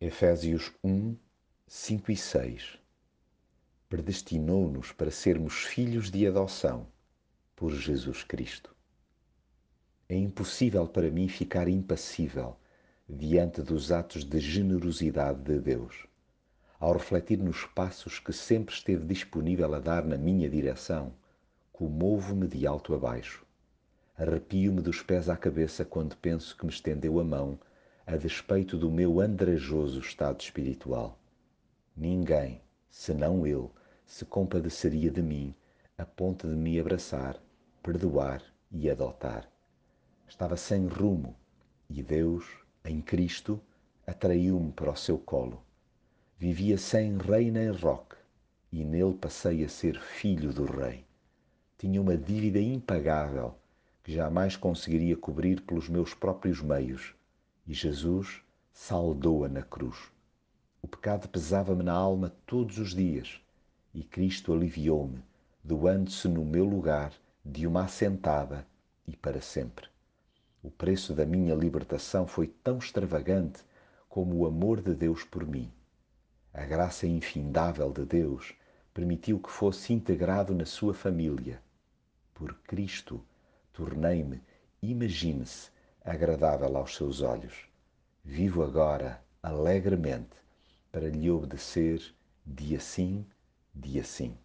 Efésios 1, 5 e 6 Predestinou-nos para sermos filhos de adoção por Jesus Cristo. É impossível para mim ficar impassível diante dos atos de generosidade de Deus. Ao refletir nos passos que sempre esteve disponível a dar na minha direção, comovo-me de alto a baixo. Arrepio-me dos pés à cabeça quando penso que me estendeu a mão a despeito do meu andrajoso estado espiritual. Ninguém, senão Ele, se compadeceria de mim a ponto de me abraçar, perdoar e adotar. Estava sem rumo e Deus, em Cristo, atraiu-me para o seu colo. Vivia sem rei nem roque e nele passei a ser filho do rei. Tinha uma dívida impagável que jamais conseguiria cobrir pelos meus próprios meios e Jesus saldou-a na cruz. O pecado pesava-me na alma todos os dias e Cristo aliviou-me, doando-se no meu lugar de uma assentada e para sempre. O preço da minha libertação foi tão extravagante como o amor de Deus por mim. A graça infindável de Deus permitiu que fosse integrado na sua família. Por Cristo, tornei-me, imagine-se, agradável aos seus olhos. Vivo agora alegremente para lhe obedecer dia sim, dia sim.